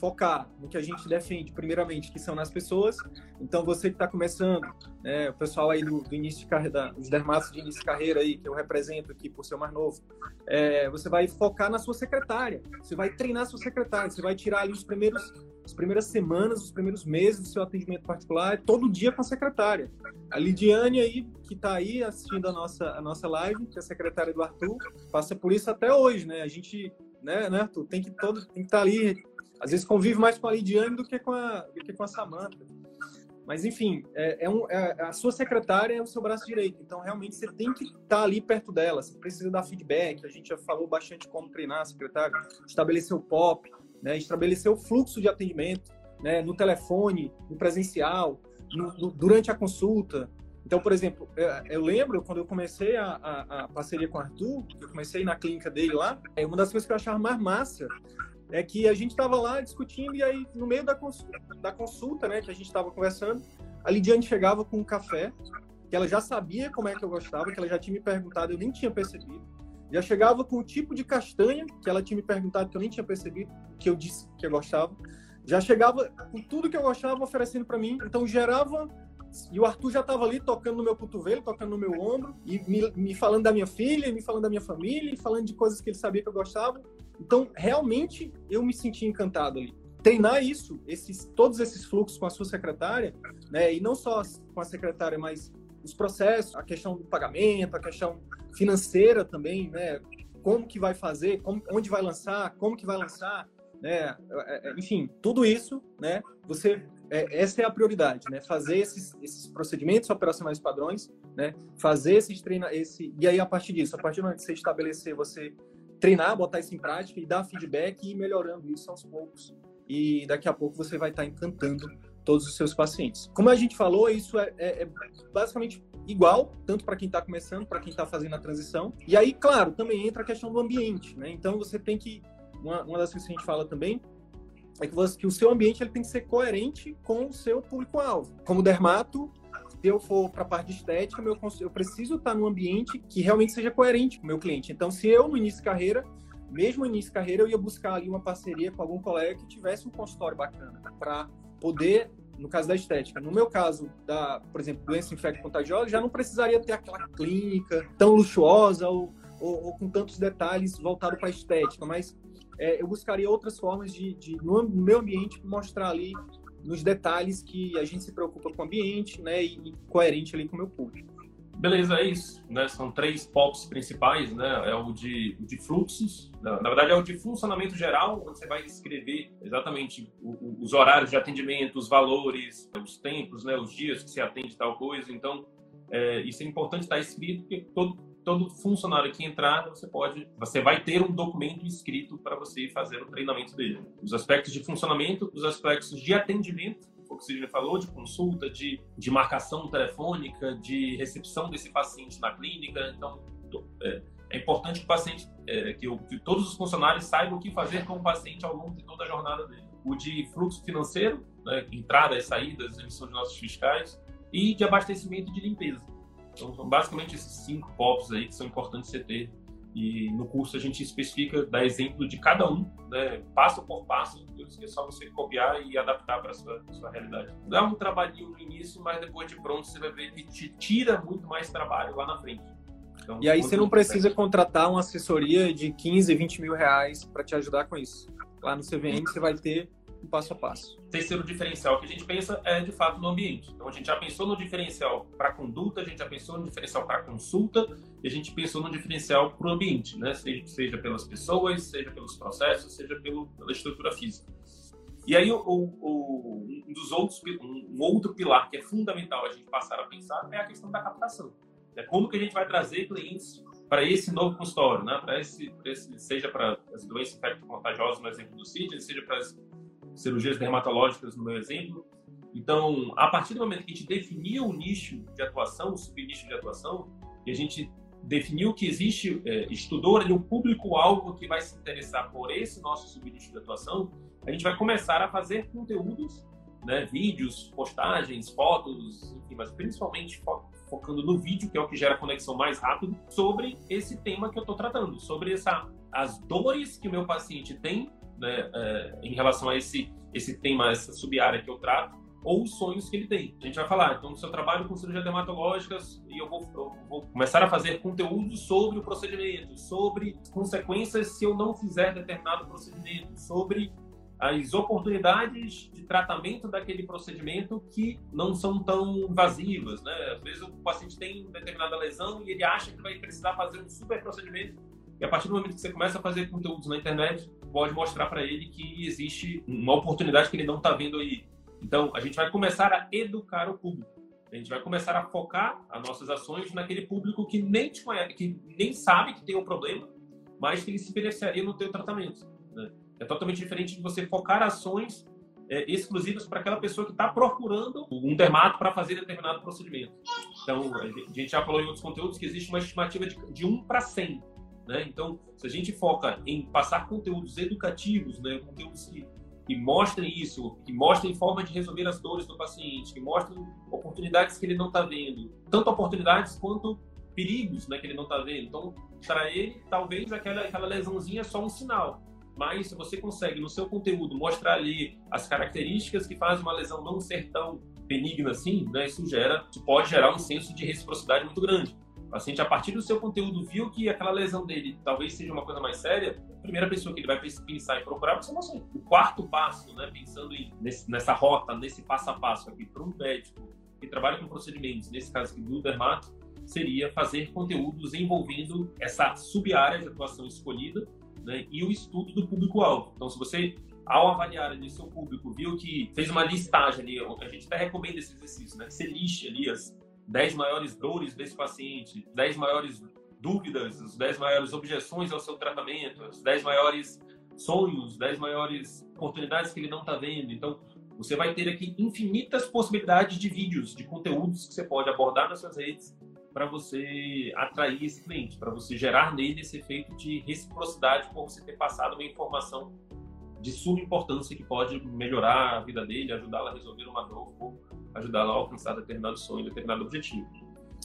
focar no que a gente defende, primeiramente, que são nas pessoas. Então, você que está começando, né, o pessoal aí do, do, início de carreira, os dermatos de início de carreira aí, que eu represento aqui por ser mais novo, é, você vai focar na sua secretária, você vai treinar a sua secretária, você vai tirar ali os primeiros as primeiras semanas, os primeiros meses do seu atendimento particular, todo dia com a secretária. A Lidiane aí, que está aí assistindo a nossa, a nossa live, que é a secretária do Arthur, passa por isso até hoje, né? A gente, né, né Arthur, tem que todo, tem que estar tá ali, às vezes convive mais com a Lidiane do que com a, do que com a Samantha. Mas, enfim, é, é, um, é, a sua secretária é o seu braço direito. Então, realmente, você tem que estar ali perto dela. Você precisa dar feedback. A gente já falou bastante como treinar a secretária, estabelecer o POP, né, estabelecer o fluxo de atendimento né, no telefone, no presencial, no, no, durante a consulta. Então, por exemplo, eu, eu lembro quando eu comecei a, a, a, parceria com o Arthur, eu comecei na clínica dele lá, é uma das coisas que eu achava mais massa é que a gente estava lá discutindo e aí no meio da consulta, da consulta né, que a gente estava conversando, a Lidiane chegava com um café, que ela já sabia como é que eu gostava, que ela já tinha me perguntado, eu nem tinha percebido. Já chegava com o tipo de castanha que ela tinha me perguntado que eu nem tinha percebido, que eu disse que eu gostava. Já chegava com tudo que eu gostava oferecendo para mim. Então gerava e o Arthur já estava ali tocando no meu cotovelo, tocando no meu ombro, e me, me, falando da minha filha, me falando da minha família, e falando de coisas que ele sabia que eu gostava. Então, realmente, eu me senti encantado ali. Treinar isso, esses, todos esses fluxos com a sua secretária, né, e não só com a secretária, mas os processos, a questão do pagamento, a questão financeira também, né? Como que vai fazer, como, onde vai lançar, como que vai lançar, né? É, é, enfim, tudo isso, né? Você, é, essa é a prioridade, né? Fazer esses, esses procedimentos operacionais padrões, né? Fazer esses treinar, esse e aí a partir disso, a partir do momento que você estabelecer, você treinar, botar isso em prática e dar feedback e ir melhorando isso aos poucos. E daqui a pouco você vai estar encantando todos os seus pacientes. Como a gente falou, isso é, é, é basicamente igual, tanto para quem está começando, para quem está fazendo a transição. E aí, claro, também entra a questão do ambiente, né? Então você tem que. Uma, uma das coisas que a gente fala também é que, você, que o seu ambiente ele tem que ser coerente com o seu público-alvo. Como dermato, se eu for para a parte de estética, meu, eu preciso estar num ambiente que realmente seja coerente com o meu cliente. Então, se eu, no início de carreira, mesmo no início de carreira, eu ia buscar ali uma parceria com algum colega que tivesse um consultório bacana para poder no caso da estética. No meu caso, da, por exemplo, doença infecto-contagiosa, já não precisaria ter aquela clínica tão luxuosa ou, ou, ou com tantos detalhes voltado para a estética, mas é, eu buscaria outras formas de, de, no meu ambiente, mostrar ali nos detalhes que a gente se preocupa com o ambiente, né, e, coerente ali com o meu público. Beleza, é isso. Né? São três POPs principais, né? É o de, o de fluxos, na, verdade é o de funcionamento geral, onde você vai escrever exatamente os horários de atendimento, os valores, os tempos, né? Os dias que se atende tal coisa. Então, é, isso é importante estar escrito, porque todo, todo funcionário que entrar, você pode, você vai ter um documento escrito para você fazer o treinamento dele. Os aspectos de funcionamento, os aspectos de atendimento o que você já falou, de consulta, de, de marcação telefônica, de recepção desse paciente na clínica. Então, é, é importante que o paciente, é, que, o, que, todos os funcionários saibam o que fazer com o paciente ao longo de toda a jornada dele. O de fluxo financeiro, né, entradas, saídas, emissão de notas fiscais, e de abastecimento de limpeza. Então, são basicamente esses cinco POPs aí que são importantes você ter e no curso a gente especifica, dá exemplo de cada um, né, passo por passo, que é só você copiar e adaptar para a sua, sua realidade. Dá um trabalhinho no início, mas depois de pronto você vai ver que te tira muito mais trabalho lá na frente. Então, e aí você não precisa contratar uma assessoria de 15, 20 mil reais para te ajudar com isso. Lá no CVM você vai ter um passo a passo. Terceiro diferencial que a gente pensa é, de fato, no ambiente. Então, a gente já pensou no diferencial para conduta, a gente já pensou no diferencial para consulta e a gente pensou no diferencial para o ambiente, né? Seja, seja, pelas pessoas, seja pelos processos, seja pelo, pela estrutura física. E aí, o, o, um dos outros, um outro pilar que é fundamental a gente passar a pensar é a questão da captação. É como que a gente vai trazer clientes para esse novo consultório, né? Para esse, esse, seja para as doenças infecto-contagiosas, no exemplo do CID, seja para as cirurgias dermatológicas, no meu exemplo. Então, a partir do momento que a gente definiu o nicho de atuação, o subnicho de atuação, e a gente definiu que existe, é, estudou ali o público-alvo que vai se interessar por esse nosso subnicho de atuação, a gente vai começar a fazer conteúdos, né, vídeos, postagens, fotos, enfim, mas principalmente fo focando no vídeo, que é o que gera conexão mais rápido, sobre esse tema que eu estou tratando, sobre essa, as dores que o meu paciente tem né, é, em relação a esse, esse tema, essa sub-área que eu trato, ou os sonhos que ele tem. A gente vai falar, então, se eu trabalho com cirurgia dermatológicas e eu vou, eu vou começar a fazer conteúdo sobre o procedimento, sobre consequências se eu não fizer determinado procedimento, sobre as oportunidades de tratamento daquele procedimento que não são tão invasivas, né? Às vezes o paciente tem determinada lesão e ele acha que vai precisar fazer um super procedimento e a partir do momento que você começa a fazer conteúdos na internet, pode mostrar para ele que existe uma oportunidade que ele não está vendo aí. Então, a gente vai começar a educar o público. A gente vai começar a focar as nossas ações naquele público que nem te conhece, que nem sabe que tem um problema, mas que ele se beneficiaria no teu tratamento. Né? É totalmente diferente de você focar ações é, exclusivas para aquela pessoa que está procurando um dermato para fazer determinado procedimento. Então, a gente já falou em outros conteúdos que existe uma estimativa de, de 1 para 100. Né? Então, se a gente foca em passar conteúdos educativos, né? conteúdos que, que mostrem isso, que mostrem forma de resolver as dores do paciente, que mostrem oportunidades que ele não está vendo, tanto oportunidades quanto perigos né, que ele não está vendo. Então, para ele, talvez aquela, aquela lesãozinha é só um sinal. Mas se você consegue, no seu conteúdo, mostrar ali as características que fazem uma lesão não ser tão benigna assim, né, isso gera, isso pode gerar um senso de reciprocidade muito grande. O paciente, a partir do seu conteúdo, viu que aquela lesão dele talvez seja uma coisa mais séria, a primeira pessoa que ele vai pensar em procurar vai ser você. O quarto passo, né, pensando em, nesse, nessa rota, nesse passo a passo aqui, para um médico que trabalha com procedimentos, nesse caso aqui do dermato, seria fazer conteúdos envolvendo essa sub-área de atuação escolhida né, e o estudo do público-alvo. Então, se você, ao avaliar ali seu público, viu que fez uma listagem ali, a gente até recomenda esse exercício, né, você lixe ali as 10 maiores dores desse paciente, 10 maiores dúvidas, as 10 maiores objeções ao seu tratamento, as 10 maiores sonhos, 10 maiores oportunidades que ele não está vendo. Então, você vai ter aqui infinitas possibilidades de vídeos, de conteúdos que você pode abordar nas suas redes para você atrair esse cliente, para você gerar nele esse efeito de reciprocidade por você ter passado uma informação de suma importância que pode melhorar a vida dele, ajudá-lo a resolver uma dor ou ajudá-lo a alcançar determinado sonho, determinado objetivo.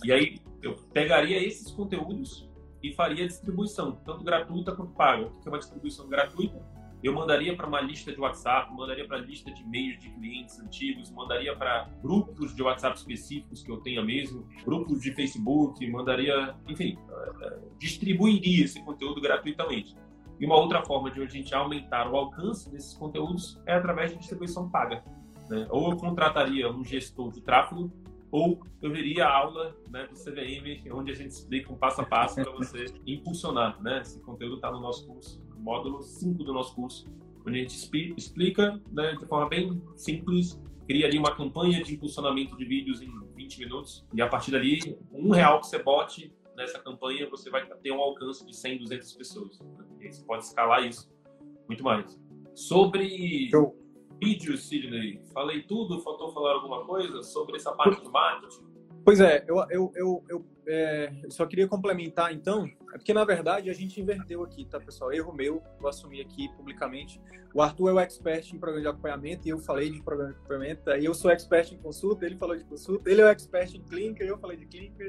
E aí eu pegaria esses conteúdos e faria distribuição, tanto gratuita quanto paga. O que é uma distribuição gratuita? Eu mandaria para uma lista de WhatsApp, mandaria para lista de e-mails de clientes antigos, mandaria para grupos de WhatsApp específicos que eu tenha mesmo, grupos de Facebook, mandaria, enfim, eh, eh, distribuiria esse conteúdo gratuitamente. E uma outra forma de a gente aumentar o alcance desses conteúdos é através de distribuição paga. Né? Ou eu contrataria um gestor de tráfego, ou eu veria a aula né, do CVM, onde a gente explica um passo a passo para você impulsionar. Né? Esse conteúdo está no nosso curso, no módulo 5 do nosso curso, onde a gente explica né, de forma bem simples, cria ali uma campanha de impulsionamento de vídeos em 20 minutos, e a partir dali, um real que você bote nessa campanha, você vai ter um alcance de 100, 200 pessoas. Né? E aí você pode escalar isso muito mais. Sobre Show. Vídeos, Sidney, falei tudo, faltou falar alguma coisa sobre essa parte do marketing? Pois é, eu, eu, eu, eu é, só queria complementar então, é porque na verdade a gente inverteu aqui, tá pessoal? Erro meu, vou assumir aqui publicamente. O Arthur é o expert em programa de acompanhamento e eu falei de programa de acompanhamento, aí eu sou expert em consulta, ele falou de consulta, ele é o expert em clínica, eu falei de clínica,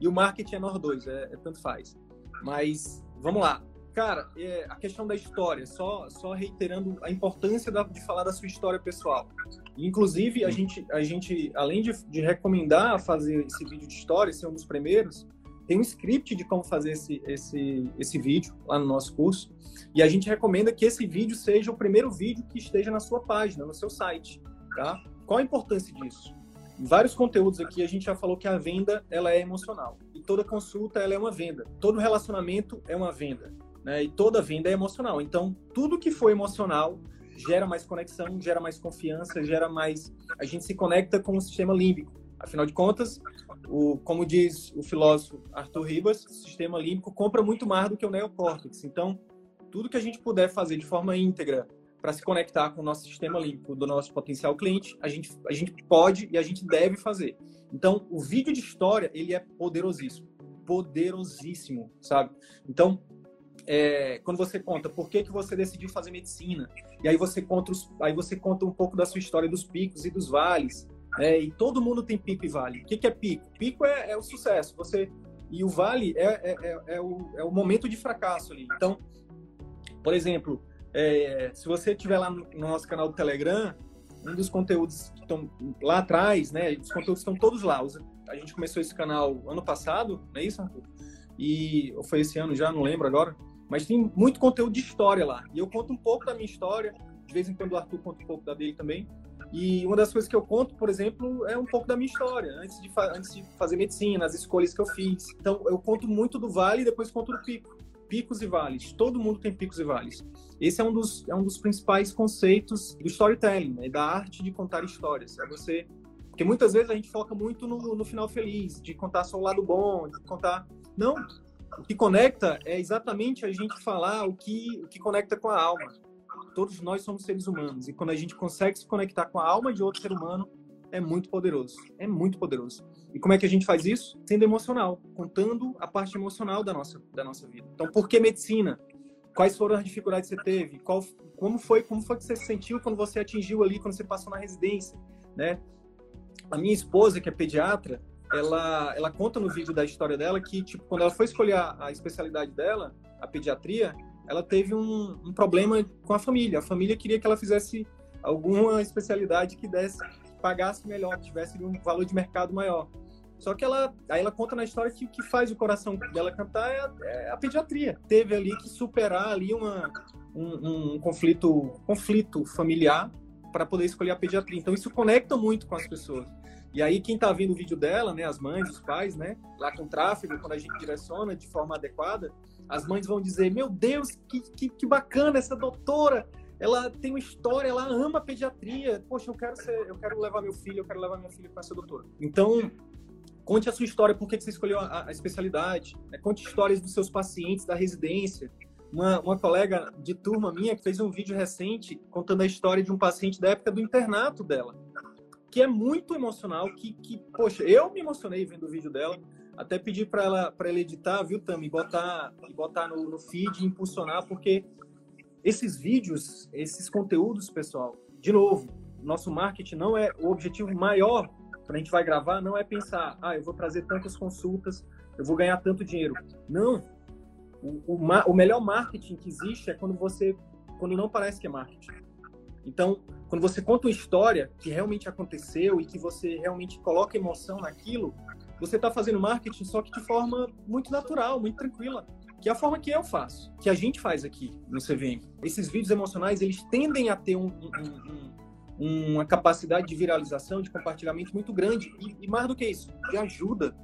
e o marketing é nós dois, é, é tanto faz. Mas vamos lá. Cara, é, a questão da história, só, só reiterando a importância da, de falar da sua história pessoal. Inclusive, a gente, a gente além de, de recomendar fazer esse vídeo de história, ser um dos primeiros, tem um script de como fazer esse, esse, esse vídeo lá no nosso curso. E a gente recomenda que esse vídeo seja o primeiro vídeo que esteja na sua página, no seu site. Tá? Qual a importância disso? vários conteúdos aqui a gente já falou que a venda ela é emocional e toda consulta ela é uma venda todo relacionamento é uma venda né? e toda venda é emocional então tudo que for emocional gera mais conexão gera mais confiança gera mais a gente se conecta com o sistema límbico afinal de contas o como diz o filósofo Arthur Ribas o sistema límbico compra muito mais do que o neocórtex então tudo que a gente puder fazer de forma íntegra para se conectar com o nosso sistema limpo do nosso potencial cliente, a gente, a gente pode e a gente deve fazer. Então, o vídeo de história, ele é poderosíssimo. Poderosíssimo, sabe? Então, é, quando você conta por que, que você decidiu fazer medicina, e aí você, conta os, aí você conta um pouco da sua história dos picos e dos vales, né? e todo mundo tem pico e vale. O que, que é pico? Pico é, é o sucesso, você e o vale é, é, é, é, o, é o momento de fracasso ali. Então, por exemplo, é, se você estiver lá no nosso canal do Telegram, um dos conteúdos que estão lá atrás, né? Os conteúdos estão todos lá. A gente começou esse canal ano passado, não é isso, Arthur? E ou foi esse ano já, não lembro agora. Mas tem muito conteúdo de história lá. E eu conto um pouco da minha história. De vez em quando o Arthur conta um pouco da dele também. E uma das coisas que eu conto, por exemplo, é um pouco da minha história, antes de, antes de fazer medicina, as escolhas que eu fiz. Então, eu conto muito do vale e depois conto do pico picos e vales. Todo mundo tem picos e vales. Esse é um dos, é um dos principais conceitos do storytelling, né? da arte de contar histórias. É você. Porque muitas vezes a gente foca muito no, no final feliz, de contar só o lado bom, de contar. Não. O que conecta é exatamente a gente falar o que, o que conecta com a alma. Todos nós somos seres humanos. E quando a gente consegue se conectar com a alma de outro ser humano, é muito poderoso. É muito poderoso. E como é que a gente faz isso? Sendo emocional, contando a parte emocional da nossa, da nossa vida. Então, por que medicina? Quais foram as dificuldades que você teve? Qual, como foi, como foi que você se sentiu quando você atingiu ali, quando você passou na residência, né? A minha esposa, que é pediatra, ela, ela conta no vídeo da história dela que, tipo, quando ela foi escolher a, especialidade dela, a pediatria, ela teve um, um problema com a família. A família queria que ela fizesse alguma especialidade que desse pagasse melhor, que tivesse um valor de mercado maior. Só que ela, aí ela conta na história que o que faz o coração dela cantar é a, é a pediatria. Teve ali que superar ali uma, um, um conflito, conflito familiar para poder escolher a pediatria. Então isso conecta muito com as pessoas. E aí quem está vendo o vídeo dela, né, as mães, os pais, né, lá com tráfego, quando a gente direciona de forma adequada, as mães vão dizer: "Meu Deus, que, que, que bacana essa doutora! ela tem uma história, ela ama pediatria. Poxa, eu quero ser, eu quero levar meu filho, eu quero levar minha filha para ser doutora. Então, conte a sua história, por que você escolheu a, a especialidade. Né? Conte histórias dos seus pacientes da residência. Uma, uma colega de turma minha fez um vídeo recente contando a história de um paciente da época do internato dela, que é muito emocional, que, que poxa, eu me emocionei vendo o vídeo dela. Até pedi para ela, para ela editar, viu, Tami? Botar, e botar no, no feed, impulsionar, porque esses vídeos, esses conteúdos, pessoal, de novo, nosso marketing não é o objetivo maior quando a gente vai gravar, não é pensar, ah, eu vou trazer tantas consultas, eu vou ganhar tanto dinheiro. Não. O, o, o melhor marketing que existe é quando você, quando não parece que é marketing. Então, quando você conta uma história que realmente aconteceu e que você realmente coloca emoção naquilo, você está fazendo marketing só que de forma muito natural, muito tranquila. que é a forma que eu faço, que a gente faz aqui no CVM. Esses vídeos emocionais, eles tendem a ter um, um, um, uma capacidade de viralização, de compartilhamento muito grande e, e mais do que isso, de ajuda,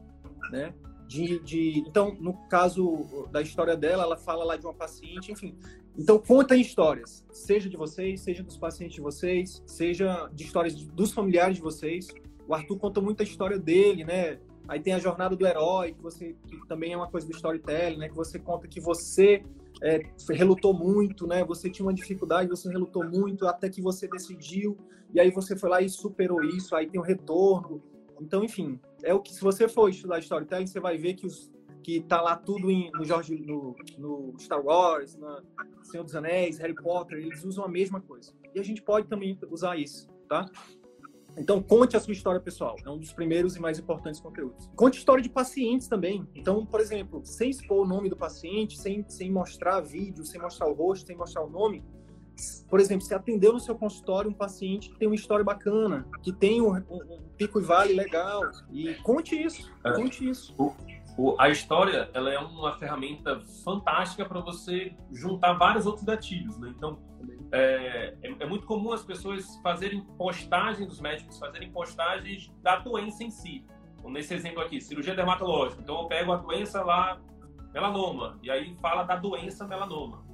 né? De, de, então, no caso da história dela, ela fala lá de uma paciente, enfim. Então, conta histórias, seja de vocês, seja dos pacientes de vocês, seja de histórias dos familiares de vocês. O Arthur conta muita história dele, né? Aí tem a jornada do herói, que você que também é uma coisa do storytelling, né? Que você conta que você é, relutou muito, né? Você tinha uma dificuldade, você relutou muito até que você decidiu e aí você foi lá e superou isso. Aí tem o retorno. Então, enfim, é o que se você for estudar storytelling, você vai ver que os que tá lá tudo em, no Jorge no, no Star Wars, na Senhor dos Anéis, Harry Potter, eles usam a mesma coisa. E a gente pode também usar isso, tá? Então, conte a sua história pessoal. É um dos primeiros e mais importantes conteúdos. Conte história de pacientes também. Então, por exemplo, sem expor o nome do paciente, sem, sem mostrar vídeo, sem mostrar o rosto, sem mostrar o nome. Por exemplo, se atendeu no seu consultório um paciente que tem uma história bacana, que tem um, um, pico e vale legal. E conte isso. É. Conte isso. O, a história ela é uma ferramenta fantástica para você juntar vários outros gatilhos. Né? Então, é, é, é, muito comum as pessoas fazerem postagens dos médicos, fazerem postagens da doença em si. Então, nesse exemplo aqui, cirurgia dermatológica. Então, eu pego a doença lá, melanoma, e aí fala da doença melanoma.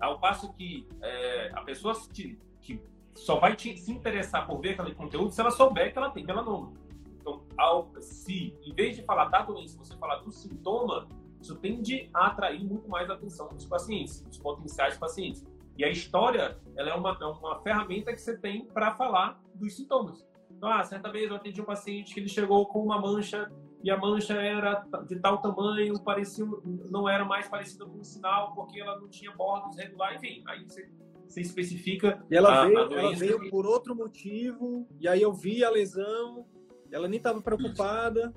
Ao passo que é, a pessoa que, que só vai te, se interessar por ver aquele conteúdo se ela souber que ela tem melanoma. Então, ao, se em vez de falar da doença, você falar do sintoma, isso tende a atrair muito mais a atenção dos pacientes, dos potenciais pacientes. E a história, ela é uma, é uma ferramenta que você tem para falar dos sintomas. Então, ah, certa vez eu atendi um paciente que ele chegou com uma mancha e a mancha era de tal tamanho, parecia, não era mais parecida com um sinal porque ela não tinha bordos regulares, enfim, aí você, você especifica. E ela, a, veio, a ela veio por outro motivo, e aí eu vi a lesão, ela nem estava preocupada.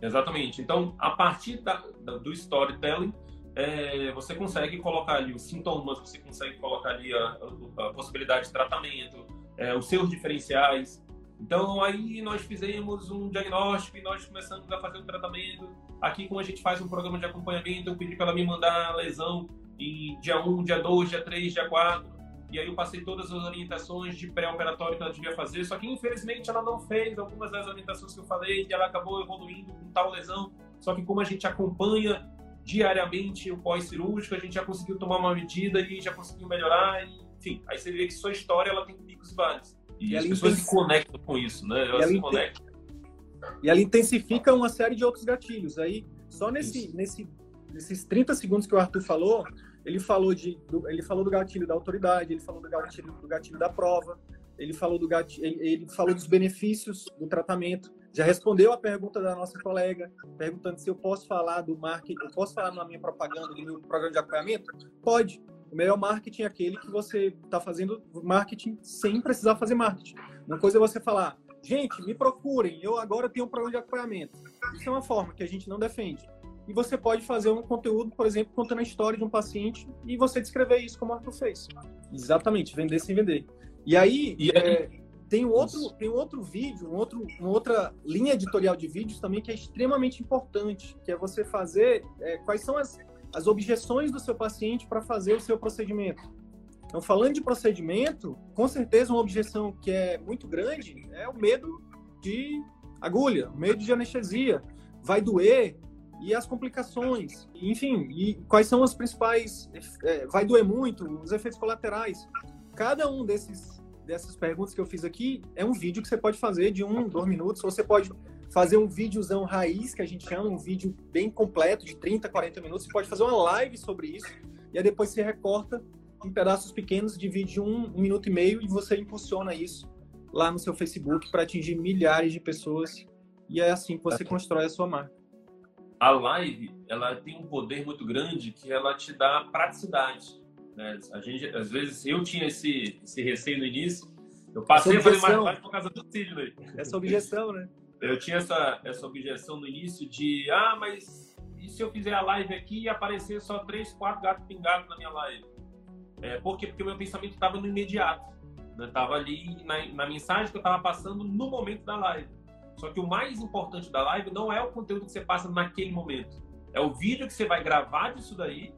Exatamente. Então, a partir da, da, do storytelling, é, você consegue colocar ali os sintomas, você consegue colocar ali a, a, possibilidade de tratamento, é, os seus diferenciais. Então, aí nós fizemos um diagnóstico e nós começamos a fazer o tratamento. Aqui, como a gente faz um programa de acompanhamento, eu pedi para ela me mandar a lesão em dia 1, dia 2, dia 3, dia 4 e aí eu passei todas as orientações de pré-operatório que ela devia fazer, só que infelizmente ela não fez algumas das orientações que eu falei e ela acabou evoluindo com tal lesão. Só que como a gente acompanha diariamente o pós-cirúrgico, a gente já conseguiu tomar uma medida e já conseguiu melhorar, e, enfim, aí você vê que sua história ela tem picos e vales. E, e as pessoas se conectam com isso, né? Elas se conectam. E ela intensifica uma série de outros gatilhos. Aí, só nesse, nesse, nesses 30 segundos que o Arthur falou, ele falou, de, do, ele falou do gatilho da autoridade, ele falou do gatilho, do gatilho da prova, ele falou, do gatilho, ele, ele falou dos benefícios do tratamento, já respondeu a pergunta da nossa colega, perguntando se eu posso falar do marketing, eu posso falar na minha propaganda, do meu programa de acompanhamento? Pode. O melhor marketing é aquele que você está fazendo marketing sem precisar fazer marketing. Uma coisa é você falar, gente, me procurem, eu agora tenho um programa de acompanhamento. Isso é uma forma que a gente não defende e você pode fazer um conteúdo, por exemplo, contando a história de um paciente e você descrever isso como o Arthur fez. Exatamente, vender sem vender. E aí, e aí... É, tem outro, tem outro vídeo, um outro, uma outra linha editorial de vídeos também que é extremamente importante, que é você fazer é, quais são as, as objeções do seu paciente para fazer o seu procedimento. Então, falando de procedimento, com certeza uma objeção que é muito grande é o medo de agulha, o medo de anestesia. Vai doer, e as complicações, enfim, e quais são as principais, é, vai doer muito, os efeitos colaterais. Cada um desses dessas perguntas que eu fiz aqui é um vídeo que você pode fazer de um, dois minutos, ou você pode fazer um videozão raiz, que a gente chama, um vídeo bem completo, de 30, 40 minutos, você pode fazer uma live sobre isso, e aí depois você recorta em pedaços pequenos, divide um, um minuto e meio, e você impulsiona isso lá no seu Facebook para atingir milhares de pessoas, e é assim que você constrói a sua marca a live ela tem um poder muito grande que ela te dá praticidade. Né? A gente, às vezes, eu tinha esse, esse receio no início. Eu passei a fazer mais live por causa do Sidney. Essa objeção, né? Eu tinha essa, essa objeção no início de, ah, mas e se eu fizer a live aqui e aparecer só três, quatro gatos pingados na minha live? É, por quê? Porque o meu pensamento estava no imediato. Estava né? ali na, na mensagem que eu estava passando no momento da live. Só que o mais importante da live não é o conteúdo que você passa naquele momento. É o vídeo que você vai gravar disso daí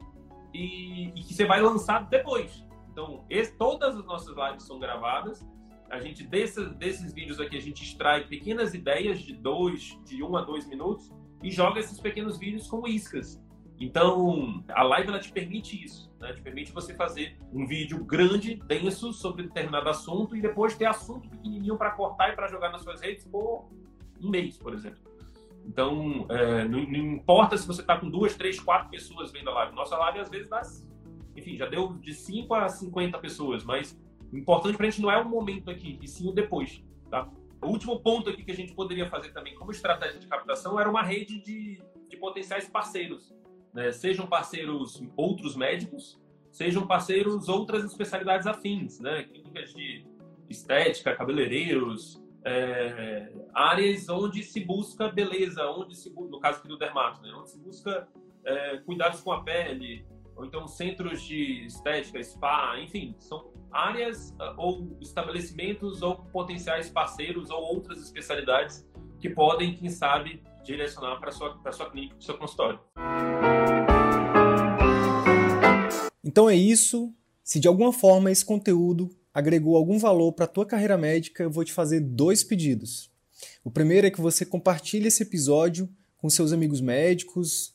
e, e que você vai lançar depois. Então, esse, todas as nossas lives são gravadas. A gente, desses, desses vídeos aqui, a gente extrai pequenas ideias de dois, de um a dois minutos e joga esses pequenos vídeos como iscas. Então, a live ela te permite isso, né? te permite você fazer um vídeo grande, denso, sobre determinado assunto e depois ter assunto pequenininho para cortar e para jogar nas suas redes por um mês, por exemplo. Então, é, não, não, importa se você está com duas, três, quatro pessoas vendo a live. Nossa live, às vezes, dá, enfim, já deu de 5 a 50 pessoas, mas o importante para a gente não é o momento aqui, e sim o depois, tá? O último ponto aqui que a gente poderia fazer também como estratégia de captação era uma rede de, de potenciais parceiros né? sejam parceiros outros médicos, sejam parceiros outras especialidades afins, né? clínicas de estética, cabeleireiros, é, áreas onde se busca beleza, onde se no caso aqui do dermato, né? onde se busca é, cuidados com a pele, ou então centros de estética, spa, enfim, são áreas ah, ou estabelecimentos ou potenciais parceiros ou outras especialidades que podem, quem sabe, direcionar para sua para sua clínica, para seu consultório. Então é isso. Se de alguma forma esse conteúdo agregou algum valor para a tua carreira médica, eu vou te fazer dois pedidos. O primeiro é que você compartilhe esse episódio com seus amigos médicos,